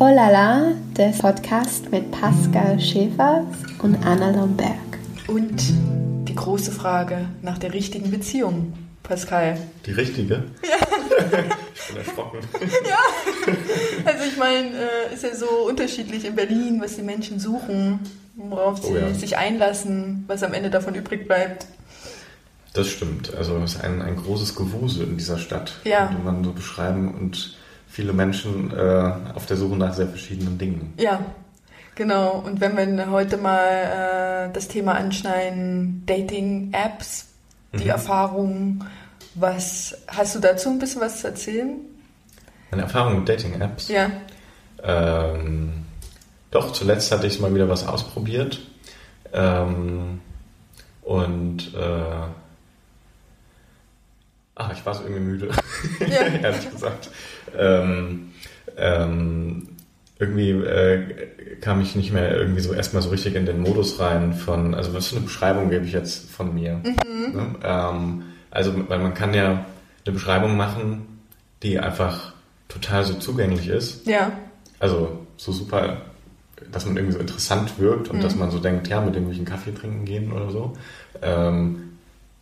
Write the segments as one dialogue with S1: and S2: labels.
S1: Olala, der Podcast mit Pascal Schäfer und Anna Lomberg.
S2: Und die große Frage nach der richtigen Beziehung, Pascal.
S3: Die richtige?
S2: Ja.
S3: ich bin erschrocken.
S2: Ja, also ich meine, äh, ist ja so unterschiedlich in Berlin, was die Menschen suchen, worauf sie oh ja. sich einlassen, was am Ende davon übrig bleibt.
S3: Das stimmt. Also es ist ein, ein großes Gewusel in dieser Stadt,
S2: ja.
S3: könnte man so beschreiben. Und viele Menschen äh, auf der Suche nach sehr verschiedenen Dingen.
S2: Ja, genau. Und wenn wir heute mal äh, das Thema anschneiden, Dating-Apps, die mhm. Erfahrungen, was hast du dazu ein bisschen was zu erzählen?
S3: Meine Erfahrung mit Dating-Apps?
S2: Ja.
S3: Ähm, doch, zuletzt hatte ich mal wieder was ausprobiert. Ähm, und äh, ach, ich war so irgendwie müde, ja. ehrlich gesagt. Ähm, ähm, irgendwie äh, kam ich nicht mehr irgendwie so erstmal so richtig in den Modus rein von, also was für eine Beschreibung gebe ich jetzt von mir? Mhm. Ne? Ähm, also, weil man kann ja eine Beschreibung machen, die einfach total so zugänglich ist.
S2: Ja.
S3: Also so super, dass man irgendwie so interessant wirkt und mhm. dass man so denkt, ja, mit dem will ich einen Kaffee trinken gehen oder so. Ähm,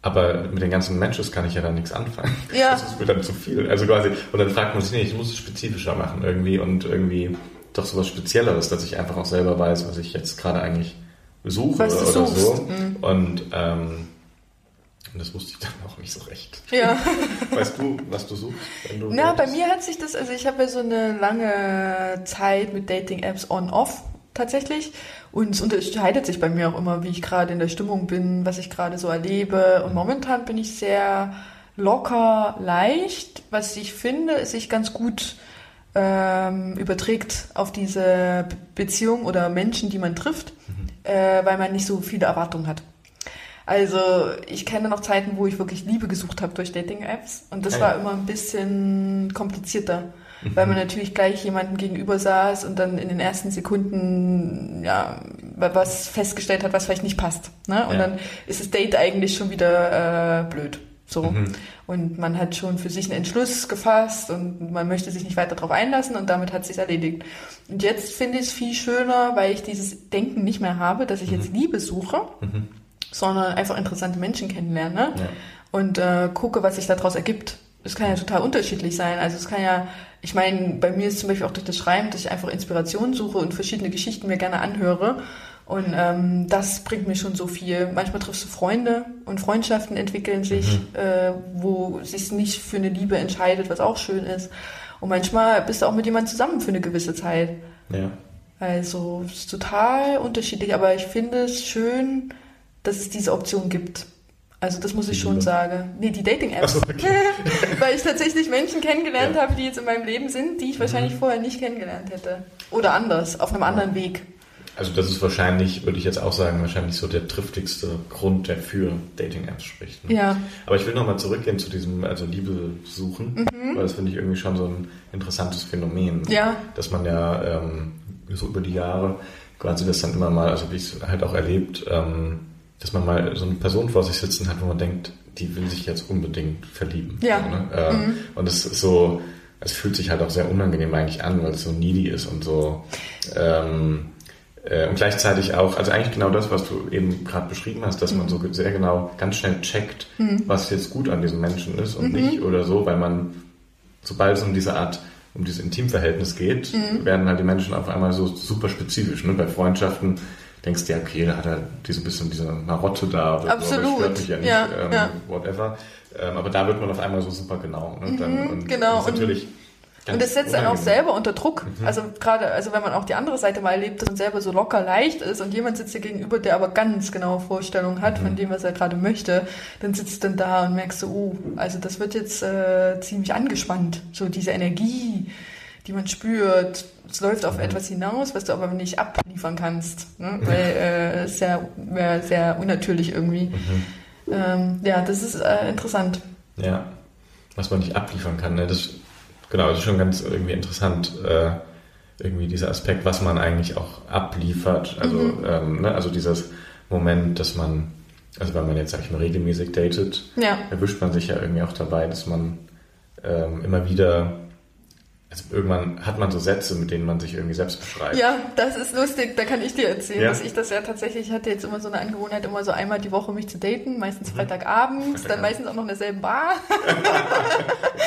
S3: aber mit den ganzen Matches kann ich ja dann nichts anfangen.
S2: Ja.
S3: Das ist mir dann zu viel. Also quasi, und dann fragt man sich, nee, ich muss es spezifischer machen irgendwie und irgendwie doch sowas Spezielleres, dass ich einfach auch selber weiß, was ich jetzt gerade eigentlich suche oder
S2: suchst.
S3: so.
S2: Mhm.
S3: Und, ähm, und das wusste ich dann auch nicht so recht.
S2: Ja.
S3: Weißt du, was du suchst?
S2: Wenn du Na, bei mir hat sich das, also ich habe ja so eine lange Zeit mit Dating-Apps on-off tatsächlich. Und es unterscheidet sich bei mir auch immer, wie ich gerade in der Stimmung bin, was ich gerade so erlebe. Und momentan bin ich sehr locker, leicht. Was ich finde, ist sich ganz gut ähm, überträgt auf diese Beziehung oder Menschen, die man trifft, mhm. äh, weil man nicht so viele Erwartungen hat. Also ich kenne noch Zeiten, wo ich wirklich Liebe gesucht habe durch Dating-Apps und das ja. war immer ein bisschen komplizierter mhm. weil man natürlich gleich jemanden gegenüber saß und dann in den ersten Sekunden ja was festgestellt hat, was vielleicht nicht passt. Ne? Und ja. dann ist das Date eigentlich schon wieder äh, blöd. So. Mhm. Und man hat schon für sich einen Entschluss gefasst und man möchte sich nicht weiter darauf einlassen und damit hat es sich erledigt. Und jetzt finde ich es viel schöner, weil ich dieses Denken nicht mehr habe, dass ich mhm. jetzt Liebe suche, mhm. sondern einfach interessante Menschen kennenlerne ja. und äh, gucke, was sich daraus ergibt. Es kann ja total unterschiedlich sein. Also es kann ja ich meine, bei mir ist zum Beispiel auch durch das Schreiben, dass ich einfach Inspiration suche und verschiedene Geschichten mir gerne anhöre. Und ähm, das bringt mir schon so viel. Manchmal triffst du Freunde und Freundschaften entwickeln sich, mhm. äh, wo sich nicht für eine Liebe entscheidet, was auch schön ist. Und manchmal bist du auch mit jemandem zusammen für eine gewisse Zeit.
S3: Ja.
S2: Also es ist total unterschiedlich, aber ich finde es schön, dass es diese Option gibt. Also das muss ich schon sagen. Nee, die Dating-Apps. So, okay. Weil ich tatsächlich Menschen kennengelernt ja. habe, die jetzt in meinem Leben sind, die ich wahrscheinlich mhm. vorher nicht kennengelernt hätte. Oder anders, auf einem anderen Weg.
S3: Also das ist wahrscheinlich, würde ich jetzt auch sagen, wahrscheinlich so der triftigste Grund, der für Dating-Apps spricht.
S2: Ne? Ja.
S3: Aber ich will nochmal zurückgehen zu diesem, also Liebe suchen, mhm. weil das finde ich irgendwie schon so ein interessantes Phänomen.
S2: Ja.
S3: Dass man ja ähm, so über die Jahre quasi das dann immer mal, also wie ich es halt auch erlebt, ähm, dass man mal so eine Person vor sich sitzen hat, wo man denkt, die will sich jetzt unbedingt verlieben.
S2: Ja.
S3: So, ne? ähm, mhm. Und es ist so, es fühlt sich halt auch sehr unangenehm eigentlich an, weil es so needy ist und so. Ähm, äh, und gleichzeitig auch, also eigentlich genau das, was du eben gerade beschrieben hast, dass mhm. man so sehr genau ganz schnell checkt, mhm. was jetzt gut an diesem Menschen ist und mhm. nicht oder so, weil man, sobald es um diese Art um dieses Intimverhältnis geht, mhm. werden halt die Menschen auf einmal so super spezifisch. Ne? Bei Freundschaften denkst du, ja, okay, da hat er diese bisschen diese Marotte da
S2: oder Absolut.
S3: stört mich ja nicht,
S2: ja,
S3: ähm,
S2: ja.
S3: whatever. Ähm, aber da wird man auf einmal so super genau. Ne?
S2: Dann, mhm, und, genau. Natürlich und das setzt einen auch selber unter Druck. Mhm. Also gerade, also wenn man auch die andere Seite mal erlebt, dass man selber so locker leicht ist und jemand sitzt dir gegenüber, der aber ganz genaue Vorstellungen hat mhm. von dem, was er gerade möchte, dann sitzt du dann da und merkst so, oh, also das wird jetzt äh, ziemlich angespannt. So diese Energie, die man spürt. Es läuft auf mhm. etwas hinaus, was du aber nicht abliefern kannst, ne? weil äh, es sehr, sehr unnatürlich irgendwie. Mhm. Ähm, ja, das ist äh, interessant.
S3: Ja, was man nicht abliefern kann. Ne? Das, genau, das ist schon ganz irgendwie interessant. Äh, irgendwie dieser Aspekt, was man eigentlich auch abliefert. Also, mhm. ähm, ne? also dieses Moment, dass man, also wenn man jetzt, sag ich mal, regelmäßig datet,
S2: ja.
S3: erwischt man sich ja irgendwie auch dabei, dass man ähm, immer wieder also irgendwann hat man so Sätze, mit denen man sich irgendwie selbst beschreibt.
S2: Ja, das ist lustig. Da kann ich dir erzählen,
S3: Ja.
S2: dass ich das ja tatsächlich ich hatte jetzt immer so eine Angewohnheit, immer so einmal die Woche mich zu daten, meistens Freitagabends, dann meistens auch noch in derselben Bar.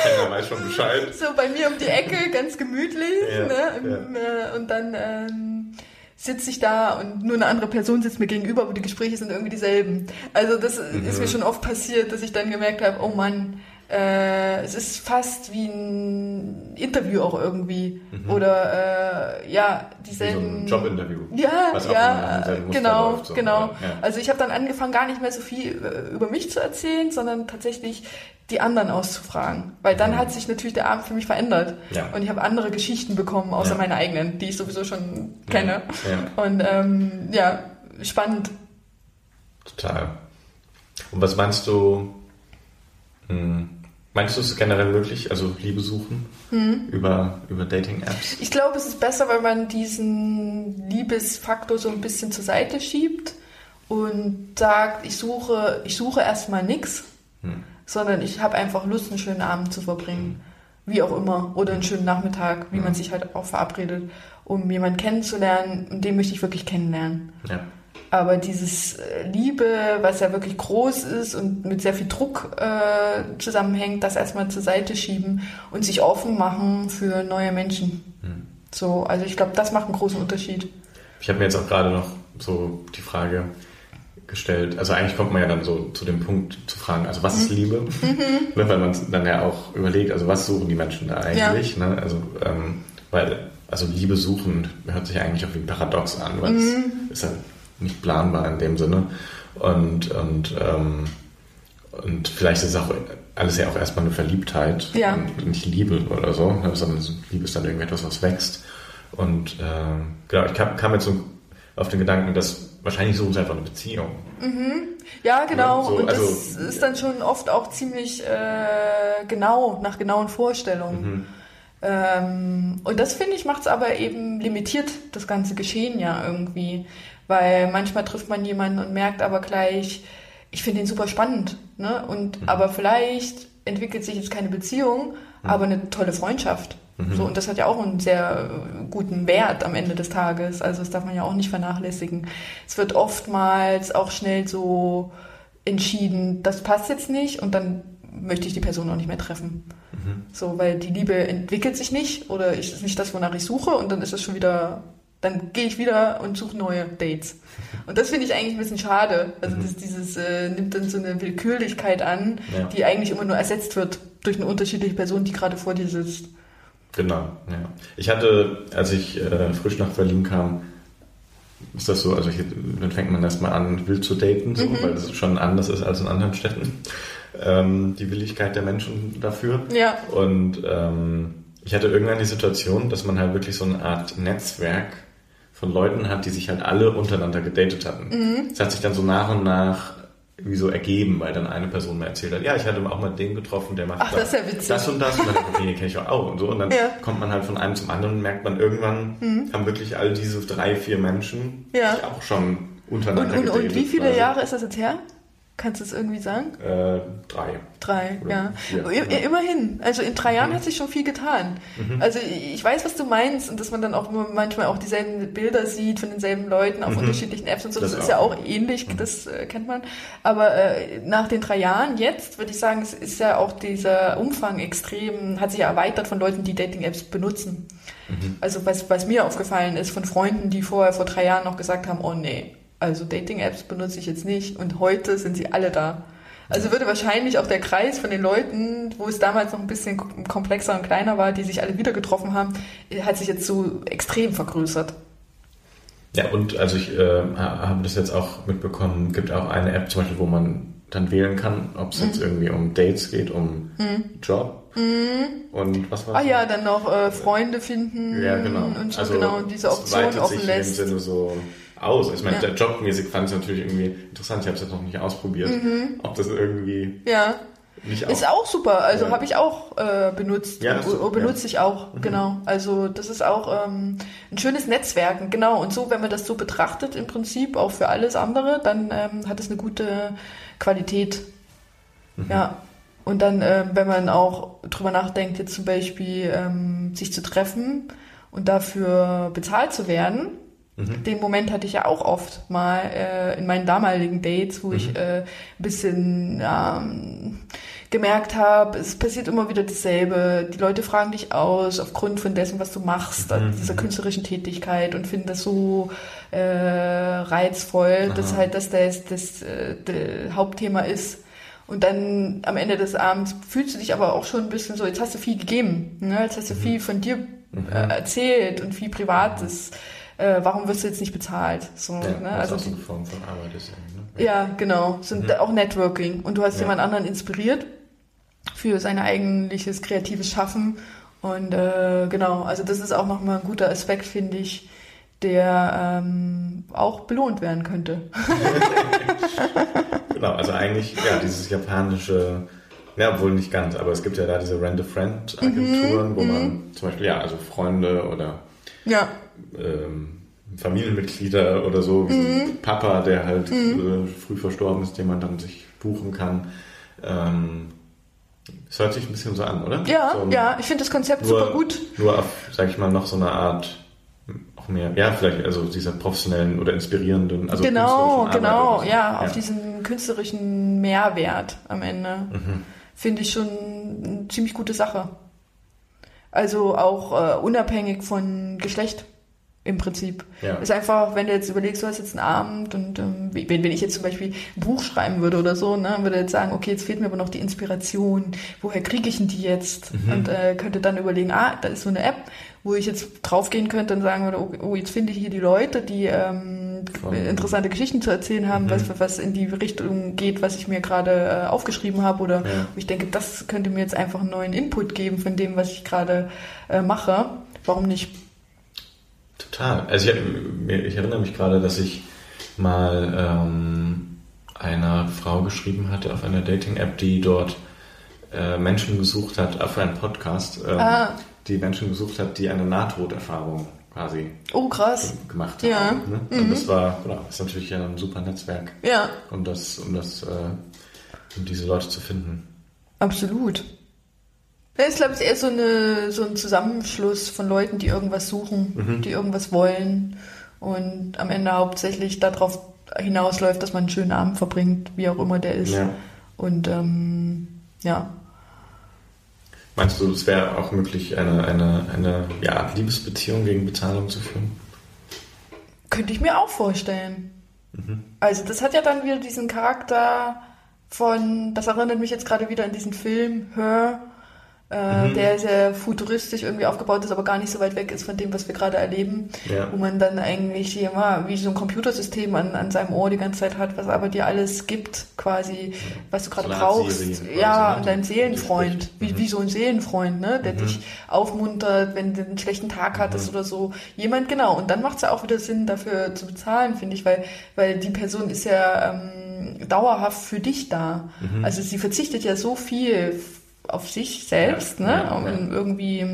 S3: Keiner weiß schon Bescheid.
S2: So bei mir um die Ecke, ganz gemütlich.
S3: Ja,
S2: ne? Im, äh, und dann ähm, sitze ich da und nur eine andere Person sitzt mir gegenüber, aber die Gespräche sind irgendwie dieselben. Also das
S3: Mhm.
S2: ist mir schon oft passiert, dass ich dann gemerkt habe, oh Mann, äh, es ist fast wie ein Interview auch irgendwie. Oder äh, ja,
S3: Mhm. Wie so
S2: dieselben...
S3: ein Jobinterview.
S2: Ja, ja, genau,
S3: läuft, so.
S2: genau.
S3: Ja.
S2: Also ich habe dann angefangen, gar nicht mehr so viel äh, über mich zu erzählen, sondern tatsächlich die anderen auszufragen. Weil dann hat sich natürlich der Abend für mich verändert.
S3: Mhm. Ja.
S2: Und ich habe andere Geschichten bekommen, außer
S3: Ja.
S2: meine eigenen, die ich sowieso schon kenne.
S3: Ja.
S2: Und ähm, ja, spannend.
S3: Total. Und was meinst du, hm, meinst du es generell möglich, also Liebe suchen
S2: Hm.
S3: über, über Dating-Apps?
S2: Ich glaube, es ist besser, wenn man diesen Liebesfaktor so ein bisschen zur Seite schiebt und sagt, ich suche, ich suche erstmal nichts,
S3: Hm.
S2: sondern ich habe einfach Lust, einen schönen Abend zu verbringen. Wie auch immer. Oder einen schönen Nachmittag, wie man sich halt auch verabredet, um jemanden kennenzulernen. Und den möchte ich wirklich kennenlernen.
S3: Ja.
S2: Aber dieses äh, Liebe, was ja wirklich groß ist und mit sehr viel Druck äh, zusammenhängt, das erstmal zur Seite schieben und sich offen machen für neue Menschen.
S3: Hm.
S2: So, also ich glaube, das macht einen großen Unterschied.
S3: Ich habe mir jetzt auch gerade noch so die Frage gestellt, also eigentlich kommt man ja dann so zu dem Punkt zu fragen, also was ist
S2: Mhm.
S3: Liebe? Ne, weil man dann ja auch überlegt, also was suchen die Menschen da eigentlich? Ne? Also, ähm, weil, also Liebe suchen hört sich eigentlich auch wie ein Paradox an, weil
S2: Mhm.
S3: es ist halt nicht planbar in dem Sinne. Und, und, ähm, und vielleicht ist auch alles ja auch erstmal eine Verliebtheit
S2: Ja.
S3: und nicht Liebe oder so, ne? sondern so Liebe ist dann irgendwie etwas, was wächst. Und ähm, genau, ich kam, kam jetzt so auf den Gedanken, dass wahrscheinlich suchen sie einfach eine Beziehung.
S2: Ja, genau.
S3: Ja, so,
S2: und das
S3: also-
S2: ist dann schon oft auch ziemlich äh, genau, nach genauen Vorstellungen. Ähm, und das finde ich macht es aber eben limitiert, das ganze Geschehen ja irgendwie. Weil manchmal trifft man jemanden und merkt aber gleich, ich finde ihn super spannend. Ne? Und aber vielleicht entwickelt sich jetzt keine Beziehung, aber eine tolle Freundschaft. So, und das hat ja auch einen sehr äh, guten Wert am Ende des Tages. Also das darf man ja auch nicht vernachlässigen. Es wird oftmals auch schnell so entschieden, das passt jetzt nicht und dann möchte ich die Person auch nicht mehr treffen. So, weil die Liebe entwickelt sich nicht oder ist nicht das, wonach ich suche und dann ist es schon wieder, dann gehe ich wieder und suche neue Dates. Und das finde ich eigentlich ein bisschen schade. Also das, dieses äh, nimmt dann so eine Willkürlichkeit an,
S3: Ja.
S2: die eigentlich immer nur ersetzt wird durch eine unterschiedliche Person, die gerade vor dir sitzt.
S3: Genau, ja. Ich hatte, als ich äh, frisch nach Berlin kam, ist das so, also hier, dann fängt man erstmal an, wild zu daten, so, weil das schon anders ist als in anderen Städten. Ähm, die Willigkeit der Menschen dafür.
S2: Ja.
S3: Und ähm, ich hatte irgendwann die Situation, dass man halt wirklich so eine Art Netzwerk von Leuten hat, die sich halt alle untereinander gedatet hatten.
S2: Mhm.
S3: Es hat sich dann so nach und nach irgendwie so ergeben, weil dann eine Person mir erzählt hat, ja, ich hatte auch mal den getroffen, der macht
S2: Ach, das ja
S3: das und das und dann, okay, kenne ich auch, und so. Und dann
S2: Ja. Mhm.
S3: kommt man halt von einem zum anderen und merkt man irgendwann, haben wirklich all diese drei, vier Menschen
S2: Ja.
S3: sich auch schon
S2: Und,
S3: untereinander
S2: und,
S3: gedatet.
S2: und wie viele
S3: quasi.
S2: Jahre ist das jetzt her? Kannst du es irgendwie sagen?
S3: Äh, drei.
S2: Drei,
S3: Oder
S2: ja.
S3: vier, ja.
S2: Immerhin. Also in drei Jahren hat sich schon viel getan. Also ich weiß, was du meinst und dass man dann auch nur manchmal auch dieselben Bilder sieht von denselben Leuten auf unterschiedlichen Apps und so. Das,
S3: Das
S2: ist ja
S3: auch.
S2: auch ähnlich, das äh, kennt man. Aber äh, nach den drei Jahren jetzt würde ich sagen, es ist ja auch dieser Umfang extrem, hat sich ja erweitert von Leuten, die Dating-Apps benutzen. Also was, was mir aufgefallen ist von Freunden, die vorher vor drei Jahren noch gesagt haben, oh nee, also Dating-Apps benutze ich jetzt nicht und heute sind sie alle da. Also würde wahrscheinlich auch der Kreis von den Leuten, wo es damals noch ein bisschen komplexer und kleiner war, die sich alle wieder getroffen haben, hat sich jetzt so extrem vergrößert.
S3: Ja, und also ich äh, ha- habe das jetzt auch mitbekommen, gibt auch eine App zum Beispiel, wo man dann wählen kann, ob es
S2: Mhm.
S3: jetzt irgendwie um Dates geht, um Job und was war
S2: Ah ja, dann noch äh, Freunde finden
S3: Ja, genau.
S2: und so
S3: also
S2: genau diese
S3: es
S2: Option offen lässt.
S3: in dem Sinne so aus. Ich meine,
S2: Ja.
S3: der jobmäßig fand ich es natürlich irgendwie interessant. Ich habe es jetzt noch nicht ausprobiert, ob das irgendwie
S2: Ja,
S3: nicht
S2: Mhm. ist auch super. Also
S3: Ja.
S2: habe ich auch äh, benutzt.
S3: Ja, ist-
S2: und benutze ich auch, genau. Also das ist auch ähm, ein schönes Netzwerken, genau. Und so, wenn man das so betrachtet im Prinzip, auch für alles andere, dann ähm, hat es eine gute Qualität.
S3: Mhm.
S2: Ja. Und dann, äh, wenn man auch drüber nachdenkt, jetzt zum Beispiel ähm, sich zu treffen und dafür bezahlt zu werden, mhm. den Moment hatte ich ja auch oft mal äh, in meinen damaligen Dates, wo mhm. ich äh, ein bisschen ähm, gemerkt habe, es passiert immer wieder dasselbe. Die Leute fragen dich aus aufgrund von dessen, was du machst, mhm. dieser künstlerischen Tätigkeit und finden das so äh, reizvoll, Aha. dass halt das das, das, äh, das Hauptthema ist. Und dann am Ende des Abends fühlst du dich aber auch schon ein bisschen so, jetzt hast du viel gegeben, ne? jetzt hast du mhm. viel von dir mhm. äh, erzählt und viel Privates. Äh, warum wirst du jetzt nicht bezahlt? So,
S3: ja, ne? Also die Form von Arbeit ist
S2: ne? ja. genau, sind mhm. auch Networking und du hast ja. jemand anderen inspiriert für sein eigentliches kreatives Schaffen und äh, genau, also das ist auch nochmal ein guter Aspekt, finde ich, der ähm, auch belohnt werden könnte.
S3: genau, also eigentlich, ja, dieses japanische, ja, wohl nicht ganz, aber es gibt ja da diese Rent-a-Friend-Agenturen, mhm, wo man mhm. zum Beispiel, ja, also Freunde oder
S2: ja.
S3: Ähm, Familienmitglieder oder so, wie mhm. Papa, der halt mhm. äh, früh verstorben ist, den man dann sich buchen kann. Ähm, das hört sich ein bisschen so an, oder?
S2: Ja,
S3: so
S2: ja, ich finde das Konzept
S3: nur,
S2: super gut.
S3: Nur auf, sag ich mal, noch so eine Art auch mehr, ja, vielleicht also dieser professionellen oder inspirierenden, also
S2: genau, genau, so. ja, auf diesen künstlerischen Mehrwert am Ende mhm. finde ich schon eine ziemlich gute Sache. Also auch äh, unabhängig von Geschlecht im Prinzip. Ja. Ist einfach, wenn du jetzt überlegst, du hast jetzt einen Abend und ähm, wenn, wenn ich jetzt zum Beispiel ein Buch schreiben würde oder so, ne, würde jetzt sagen, okay, jetzt fehlt mir aber noch die Inspiration, woher kriege ich denn die jetzt? Mhm. Und äh, könnte dann überlegen, ah, da ist so eine App, wo ich jetzt draufgehen könnte und sagen würde, oh, jetzt finde ich hier die Leute, die ähm, interessante Geschichten zu erzählen haben, mhm. was, was in die Richtung geht, was ich mir gerade äh, aufgeschrieben habe oder ja. ich denke, das könnte mir jetzt einfach einen neuen Input geben von dem, was ich gerade äh, mache. Warum nicht?
S3: Total. Also ich, ich erinnere mich gerade, dass ich mal ähm, einer Frau geschrieben hatte auf einer Dating-App, die dort äh, Menschen gesucht hat, auf einen Podcast, ähm, ah die Menschen gesucht hat, die eine Nahtoderfahrung quasi
S2: oh, krass.
S3: gemacht
S2: ja.
S3: haben. Ne? Mhm. Und das war, oder, ist natürlich ein super Netzwerk,
S2: ja.
S3: um das, um das, äh, um diese Leute zu finden.
S2: Absolut. Das ist, glaube ich, eher so, eine, so ein Zusammenschluss von Leuten, die irgendwas suchen, mhm. die irgendwas wollen und am Ende hauptsächlich darauf hinausläuft, dass man einen schönen Abend verbringt, wie auch immer der ist. Ja. Und ähm, ja,
S3: Meinst du, es wäre auch möglich, eine, eine, eine ja, Liebesbeziehung gegen Bezahlung zu führen?
S2: Könnte ich mir auch vorstellen. Mhm. Also das hat ja dann wieder diesen Charakter von, das erinnert mich jetzt gerade wieder an diesen Film Her, äh, mhm. der sehr futuristisch irgendwie aufgebaut ist, aber gar nicht so weit weg ist von dem, was wir gerade erleben, ja. wo man dann eigentlich immer wie so ein Computersystem an, an seinem Ohr die ganze Zeit hat, was aber dir alles gibt, quasi, was du gerade so brauchst. Ja, ne? und dein Seelenfreund, wie, mhm. wie so ein Seelenfreund, ne, der mhm. dich aufmuntert, wenn du einen schlechten Tag hattest mhm. oder so. Jemand, genau. Und dann macht es ja auch wieder Sinn, dafür zu bezahlen, finde ich, weil, weil die Person ist ja ähm, dauerhaft für dich da. Mhm. Also sie verzichtet ja so viel auf sich selbst, ja, ne, ja, um ja. irgendwie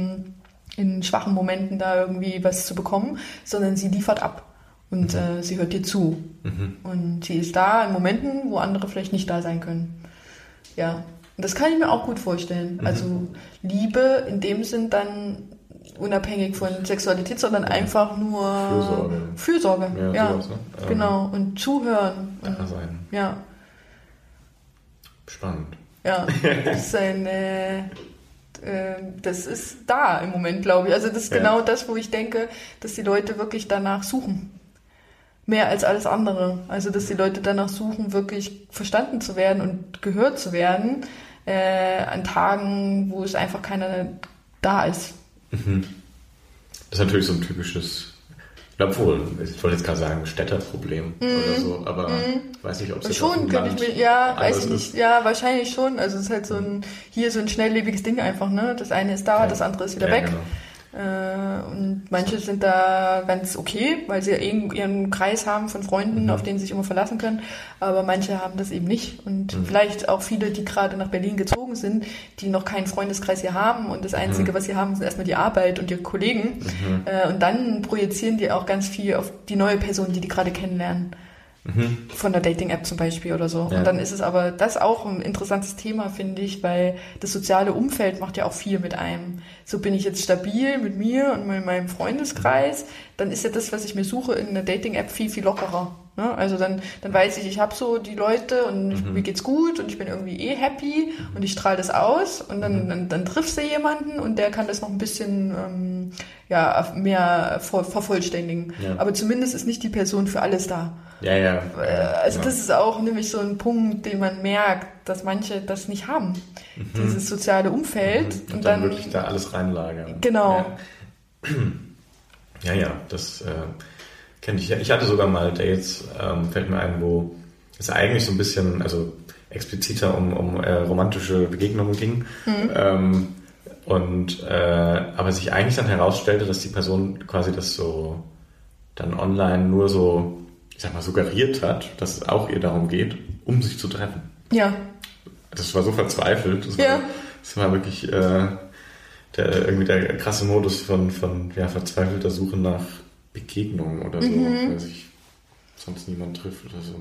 S2: in schwachen Momenten da irgendwie was zu bekommen, sondern sie liefert ab und mhm. äh, sie hört dir zu. Mhm. Und sie ist da in Momenten, wo andere vielleicht nicht da sein können. Ja, und das kann ich mir auch gut vorstellen. Mhm. Also Liebe in dem Sinn dann unabhängig von Sexualität, sondern einfach nur
S3: Fürsorge.
S2: Fürsorge, ja. ja. Sowas, ne? Genau, und zuhören.
S3: Da sein.
S2: Ja.
S3: Spannend.
S2: Ja, das ist ein, äh, äh, das ist da im Moment, glaube ich. Also das ist ja. genau das, wo ich denke, dass die Leute wirklich danach suchen. Mehr als alles andere. Also dass die Leute danach suchen, wirklich verstanden zu werden und gehört zu werden äh, an Tagen, wo es einfach keiner da ist.
S3: Mhm. Das ist natürlich so ein typisches obwohl, ich wollte jetzt gerade sagen, Städterproblem mm, oder so, aber mm. weiß nicht, ob es
S2: schon könnte ich mir, ja, weiß ich nicht, ja, wahrscheinlich schon. Also es ist halt so ein hier so ein schnelllebiges Ding einfach, ne? Das eine ist da, ja. das andere ist wieder ja, weg. Genau. Äh, und manche sind da ganz okay, weil sie ihren Kreis haben von Freunden, mhm. auf den sie sich immer verlassen können. Aber manche haben das eben nicht. Und mhm. vielleicht auch viele, die gerade nach Berlin gezogen sind, die noch keinen Freundeskreis hier haben. Und das Einzige, mhm. was sie haben, sind erstmal die Arbeit und ihre Kollegen. Mhm. Äh, und dann projizieren die auch ganz viel auf die neue Person, die die gerade kennenlernen. Mhm. Von der Dating-App zum Beispiel oder so. Ja. Und dann ist es aber das auch ein interessantes Thema, finde ich, weil das soziale Umfeld macht ja auch viel mit einem. So bin ich jetzt stabil mit mir und mit meinem Freundeskreis, dann ist ja das, was ich mir suche in einer Dating-App viel, viel lockerer. Ne? Also dann, dann weiß ich, ich habe so die Leute und mhm. mir geht's gut und ich bin irgendwie eh happy und ich strahle das aus und dann, mhm. dann, dann triffst du jemanden und der kann das noch ein bisschen ähm, ja, mehr ver vervollständigen. Ja. Aber zumindest ist nicht die Person für alles da.
S3: Ja, ja.
S2: Äh, also ja. das ist auch nämlich so ein Punkt, den man merkt, dass manche das nicht haben. Mhm. Dieses soziale Umfeld.
S3: Mhm. Und, und dann, dann, wirklich da alles reinlagern.
S2: Genau.
S3: Ja, ja, ja das äh, kenne ich. Ich hatte sogar mal Dates, ähm, fällt mir ein, wo es eigentlich so ein bisschen, also expliziter um, um äh, romantische Begegnungen ging. Mhm. Ähm, und äh, aber sich eigentlich dann herausstellte, dass die Person quasi das so dann online nur so, ich sag mal, suggeriert hat, dass es auch ihr darum geht, um sich zu treffen.
S2: Ja.
S3: Das war so verzweifelt. Das
S2: ja.
S3: War, das war wirklich äh, der, irgendwie der krasse Modus von, von ja, verzweifelter Suche nach Begegnung oder so. Mhm. Weiß ich sonst niemand trifft oder so.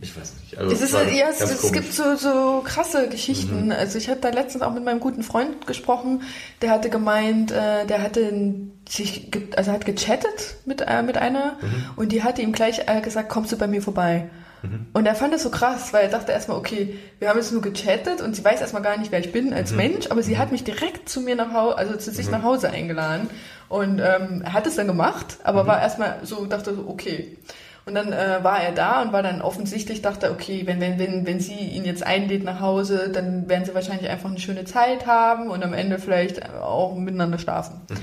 S3: Ich weiß nicht.
S2: Also, es, ist, ja, es, es gibt so, so krasse Geschichten. Mhm. Also ich hatte da letztens auch mit meinem guten Freund gesprochen, der hatte gemeint, äh, der hatte sich, also hat gechattet mit, äh, mit einer mhm. und die hatte ihm gleich äh, gesagt, kommst du bei mir vorbei? Mhm. Und er fand das so krass, weil er dachte erstmal, okay, wir haben jetzt nur gechattet und sie weiß erstmal gar nicht, wer ich bin als mhm. Mensch, aber sie mhm. hat mich direkt zu mir nach Hause, also zu sich mhm. nach Hause eingeladen. Und ähm, er hat es dann gemacht, aber war erstmal so, dachte so, okay. Und dann äh, war er da und war dann offensichtlich, dachte, okay, wenn, wenn, wenn, wenn sie ihn jetzt einlädt nach Hause, dann werden sie wahrscheinlich einfach eine schöne Zeit haben und am Ende vielleicht auch miteinander schlafen. Mhm.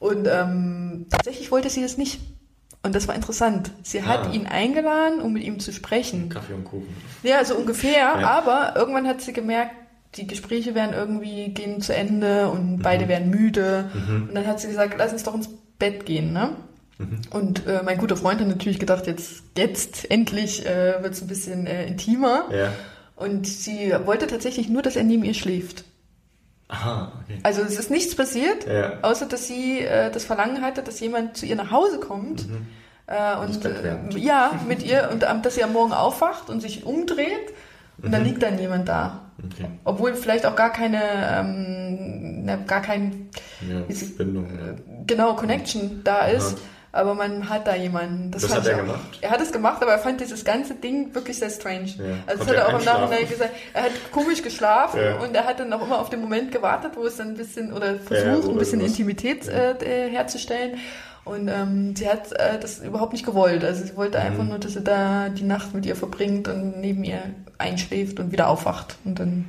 S2: Und ähm, tatsächlich wollte sie das nicht. Und das war interessant. Sie hat ah. ihn eingeladen, um mit ihm zu sprechen.
S3: Kaffee und Kuchen.
S2: Ja, so ungefähr. Ja. Aber irgendwann hat sie gemerkt, die Gespräche werden irgendwie gehen zu Ende und mhm. beide werden müde. Mhm. Und dann hat sie gesagt, lass uns doch ins Bett gehen, ne? Mhm. Und äh, mein guter Freund hat natürlich gedacht, jetzt, jetzt endlich äh, wird es ein bisschen äh, intimer.
S3: Ja.
S2: Und sie wollte tatsächlich nur, dass er neben ihr schläft.
S3: Aha, okay.
S2: Also es ist nichts passiert,
S3: ja.
S2: außer dass sie äh, das Verlangen hatte, dass jemand zu ihr nach Hause kommt. Mhm. Äh, und äh, ja, mit ihr und dass sie am Morgen aufwacht und sich umdreht und mhm. dann liegt dann jemand da. Okay. Obwohl vielleicht auch gar keine, ähm, gar kein
S3: ja, Verbindung. Äh,
S2: genau, Connection da ist. Aha aber man hat da jemanden.
S3: Das, das hat er gemacht?
S2: Er hat es gemacht, aber er fand dieses ganze Ding wirklich sehr strange. Ja. Also das hat er auch im Nachhinein gesagt. Er hat komisch geschlafen ja. und er hat dann auch immer auf den Moment gewartet, wo es dann ein bisschen, oder versucht, ja, ein bisschen Intimität äh, herzustellen. Und ähm, sie hat äh, das überhaupt nicht gewollt. Also sie wollte mhm. einfach nur, dass er da die Nacht mit ihr verbringt und neben ihr einschläft und wieder aufwacht. Und dann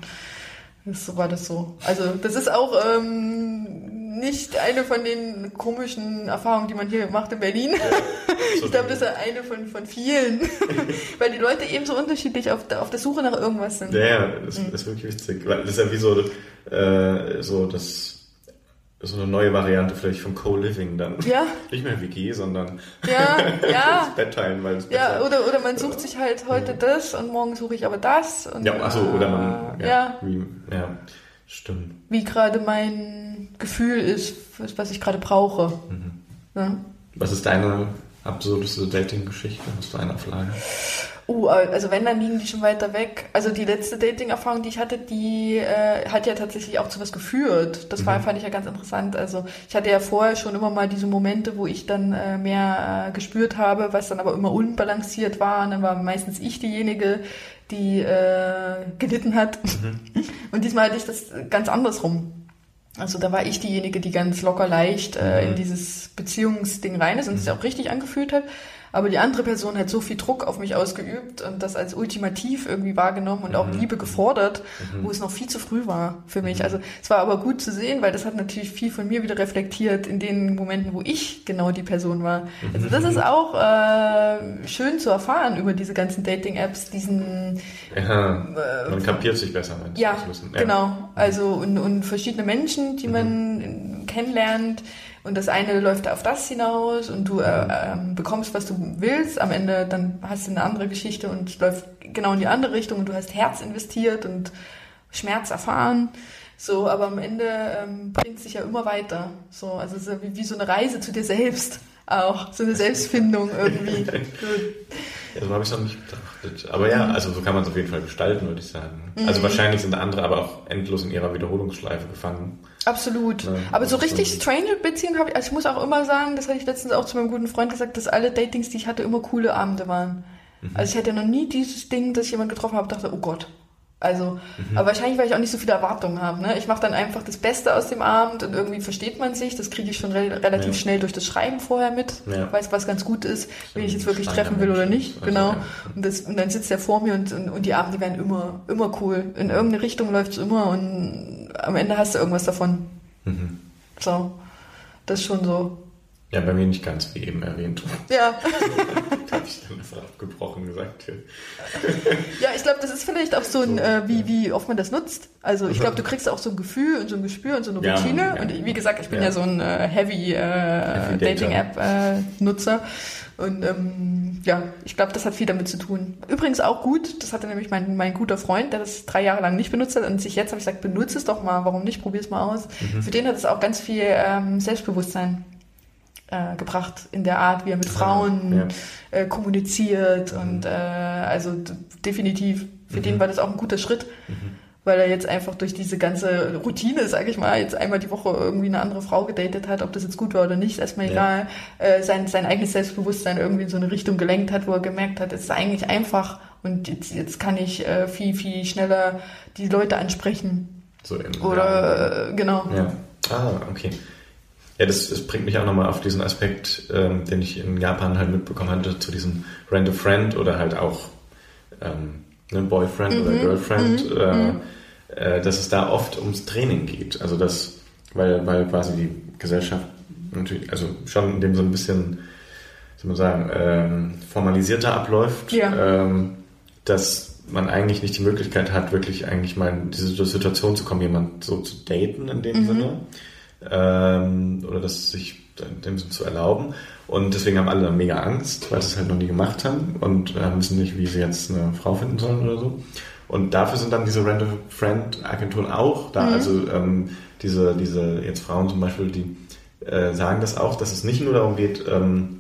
S2: so war das so. Also das ist auch ähm, nicht eine von den komischen Erfahrungen, die man hier macht in Berlin. Ja, ich glaube, das ist eine von, von vielen. Weil die Leute eben so unterschiedlich auf der, auf der Suche nach irgendwas sind.
S3: Ja, ja das, mhm. ist wirklich witzig. Das ist ja wie so, äh, so das so eine neue Variante vielleicht von Co-Living dann.
S2: Ja.
S3: Nicht mehr WG, sondern
S2: ja, ja.
S3: das Bett teilen, weil es
S2: Ja, oder, oder man sucht sich halt heute ja. das und morgen suche ich aber das. Und,
S3: ja, achso, oder man, ja, ja. Wie, ja stimmt.
S2: Wie gerade mein Gefühl ist, was ich gerade brauche. Mhm.
S3: Ja? Was ist deine absurdeste Dating-Geschichte? Hast du eine auf Lager?
S2: Uh, also wenn, dann liegen die schon weiter weg. Also die letzte Dating-Erfahrung, die ich hatte, die äh, hat ja tatsächlich auch zu was geführt. Das mhm. war, fand ich ja ganz interessant. Also ich hatte ja vorher schon immer mal diese Momente, wo ich dann äh, mehr äh, gespürt habe, was dann aber immer unbalanciert war. Und dann war meistens ich diejenige, die äh, gelitten hat. Mhm. Und diesmal hatte ich das ganz andersrum. Also da war ich diejenige, die ganz locker leicht äh, in mhm. dieses Beziehungsding rein ist und sich auch richtig angefühlt hat. Aber die andere Person hat so viel Druck auf mich ausgeübt und das als ultimativ irgendwie wahrgenommen und auch mhm. Liebe gefordert, mhm. wo es noch viel zu früh war für mich. Mhm. Also es war aber gut zu sehen, weil das hat natürlich viel von mir wieder reflektiert in den Momenten, wo ich genau die Person war. Also das ist auch äh, schön zu erfahren über diese ganzen Dating-Apps, diesen...
S3: Ja, äh, man kapiert sich besser.
S2: Ja, ja, genau. Also und, und verschiedene Menschen, die man kennenlernt, und das eine läuft auf das hinaus und du äh, äh, bekommst, was du willst. Am Ende dann hast du eine andere Geschichte und läuft genau in die andere Richtung und du hast Herz investiert und Schmerz erfahren. So, aber am Ende ähm, bringt sich ja immer weiter. So, also so wie, wie so eine Reise zu dir selbst auch, so eine Selbstfindung irgendwie.
S3: Ja, so habe ich es noch nicht betrachtet. Aber ja, also so kann man es auf jeden Fall gestalten, würde ich sagen. Also wahrscheinlich sind andere aber auch endlos in ihrer Wiederholungsschleife gefangen.
S2: Absolut.
S3: Ja,
S2: Aber so
S3: ist
S2: richtig strange Beziehungen habe ich, also ich muss auch immer sagen, das hatte ich letztens auch zu meinem guten Freund gesagt, dass alle Datings, die ich hatte, immer coole Abende waren.
S3: Mhm.
S2: Also ich hatte noch nie dieses Ding, dass ich jemanden getroffen habe, dachte, oh Gott. Also,
S3: Mhm.
S2: aber wahrscheinlich, weil ich auch nicht so viele Erwartungen habe. Ne? Ich mache dann einfach das Beste aus dem Abend und irgendwie versteht man sich. Das kriege ich schon re relativ
S3: Ja.
S2: schnell durch das Schreiben vorher mit.
S3: Ja.
S2: Weiß, was ganz gut ist, wen ich jetzt wirklich treffen will oder nicht.
S3: Also,
S2: genau.
S3: ja.
S2: Und, das, und dann sitzt er vor mir und, und, und die Abende werden immer, immer cool. In irgendeine Richtung läuft's immer und am Ende hast du irgendwas davon.
S3: Mhm.
S2: So, das ist schon so.
S3: Ja, bei mir nicht ganz, wie eben erwähnt.
S2: Ja,
S3: Da habe ich dann einfach abgebrochen gesagt. Ja.
S2: ich glaube, das ist vielleicht auch so ein, äh, wie, wie oft man das nutzt. Also ich glaube, du kriegst auch so ein Gefühl und so ein Gespür und so eine Routine.
S3: ja.
S2: Und wie gesagt, ich bin
S3: Ja.
S2: ja, so ein äh, Heavy, äh,
S3: Heavy.
S2: Dating-App-Nutzer. und ähm, ja, ich glaube, das hat viel damit zu tun. Übrigens auch gut, das hatte nämlich mein, mein guter Freund, der das drei Jahre lang nicht benutzt hat und sich jetzt habe ich gesagt, benutze es doch mal, warum nicht, probier es mal aus.
S3: Mhm.
S2: Für den hat es auch ganz viel ähm, Selbstbewusstsein äh, gebracht in der Art, wie er mit Frauen
S3: ja.
S2: äh, kommuniziert und äh, also definitiv für den war das auch ein guter Schritt, weil er jetzt einfach durch diese ganze Routine, sage ich mal, jetzt einmal die Woche irgendwie eine andere Frau gedatet hat, ob das jetzt gut war oder nicht, ist erstmal
S3: Ja.
S2: egal, äh, sein, sein eigenes Selbstbewusstsein irgendwie in so eine Richtung gelenkt hat, wo er gemerkt hat, es ist eigentlich einfach und jetzt, jetzt kann ich äh, viel, viel schneller die Leute ansprechen
S3: So in,
S2: oder äh, genau.
S3: Ja. Ah, okay. Ja, das, das bringt mich auch nochmal auf diesen Aspekt, ähm, den ich in Japan halt mitbekommen hatte, zu diesem Rent a Friend oder halt auch ähm, ne, Boyfriend oder Girlfriend, äh, äh, dass es da oft ums Training geht. Also das, weil, weil quasi die Gesellschaft natürlich, also schon in dem so ein bisschen, soll man sagen, ähm, formalisierter abläuft,
S2: Ja.
S3: ähm, dass man eigentlich nicht die Möglichkeit hat, wirklich eigentlich mal in diese Situation zu kommen, jemand so zu daten in dem Sinne. Ähm, oder das sich dem zu erlauben. Und deswegen haben alle dann mega Angst, weil sie es halt noch nie gemacht haben und äh, wissen nicht, wie sie jetzt eine Frau finden sollen oder so. Und dafür sind dann diese a Friend Agenturen auch da. Also ähm, diese, diese jetzt Frauen zum Beispiel, die äh, sagen das auch, dass es nicht nur darum geht, ähm,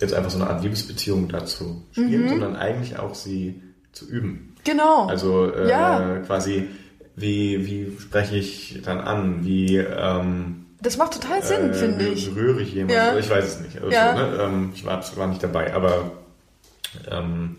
S3: jetzt einfach so eine Art Liebesbeziehung dazu spielen, sondern eigentlich auch sie zu üben.
S2: Genau.
S3: Also äh,
S2: Ja.
S3: quasi, wie, wie spreche ich dann an? Wie ähm,
S2: das macht total Sinn,
S3: äh,
S2: finde ich.
S3: berühre ich jemanden?
S2: Ja.
S3: Ich weiß es nicht. Also
S2: Ja.
S3: ne? ähm, ich war, war nicht dabei, aber ähm,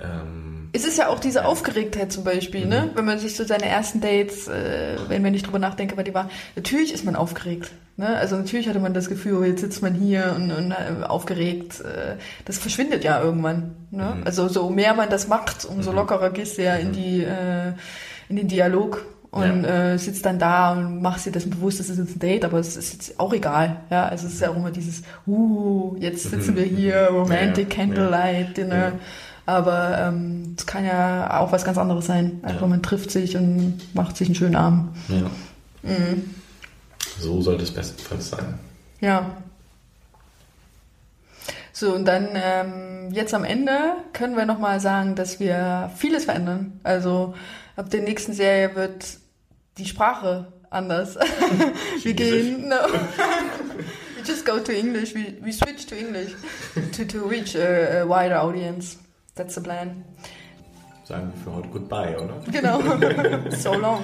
S3: ähm,
S2: Es ist ja auch diese Aufgeregtheit zum Beispiel, ne? Wenn man sich so seine ersten Dates, äh, wenn wenn ich drüber nachdenke, weil die war, natürlich ist man aufgeregt. Ne? Also natürlich hatte man das Gefühl, oh, jetzt sitzt man hier und, und äh, aufgeregt. Äh, das verschwindet ja irgendwann. Ne? Also so mehr man das macht, umso lockerer gehst du ja in die äh, in den Dialog und äh, sitzt dann da und machst dir das bewusst, das ist jetzt ein Date, aber es ist jetzt auch egal. Ja, also es ist ja auch immer dieses, uh, jetzt sitzen wir hier, Romantic
S3: Ja, ja.
S2: Candlelight Dinner.
S3: Ja.
S2: Aber ähm, es kann ja auch was ganz anderes sein. Einfach
S3: Ja.
S2: man trifft sich und macht sich einen schönen Abend.
S3: ja.
S2: Mhm.
S3: So sollte es bestenfalls sein.
S2: Ja. So, und dann ähm, jetzt am Ende können wir nochmal sagen, dass wir vieles verändern. Also ab der nächsten Serie wird die Sprache anders. wir gehen, no. we just go to English. We, we switch to English to, to reach a, a wider audience. That's the plan.
S3: Sagen wir für heute Goodbye, oder?
S2: Genau. so long.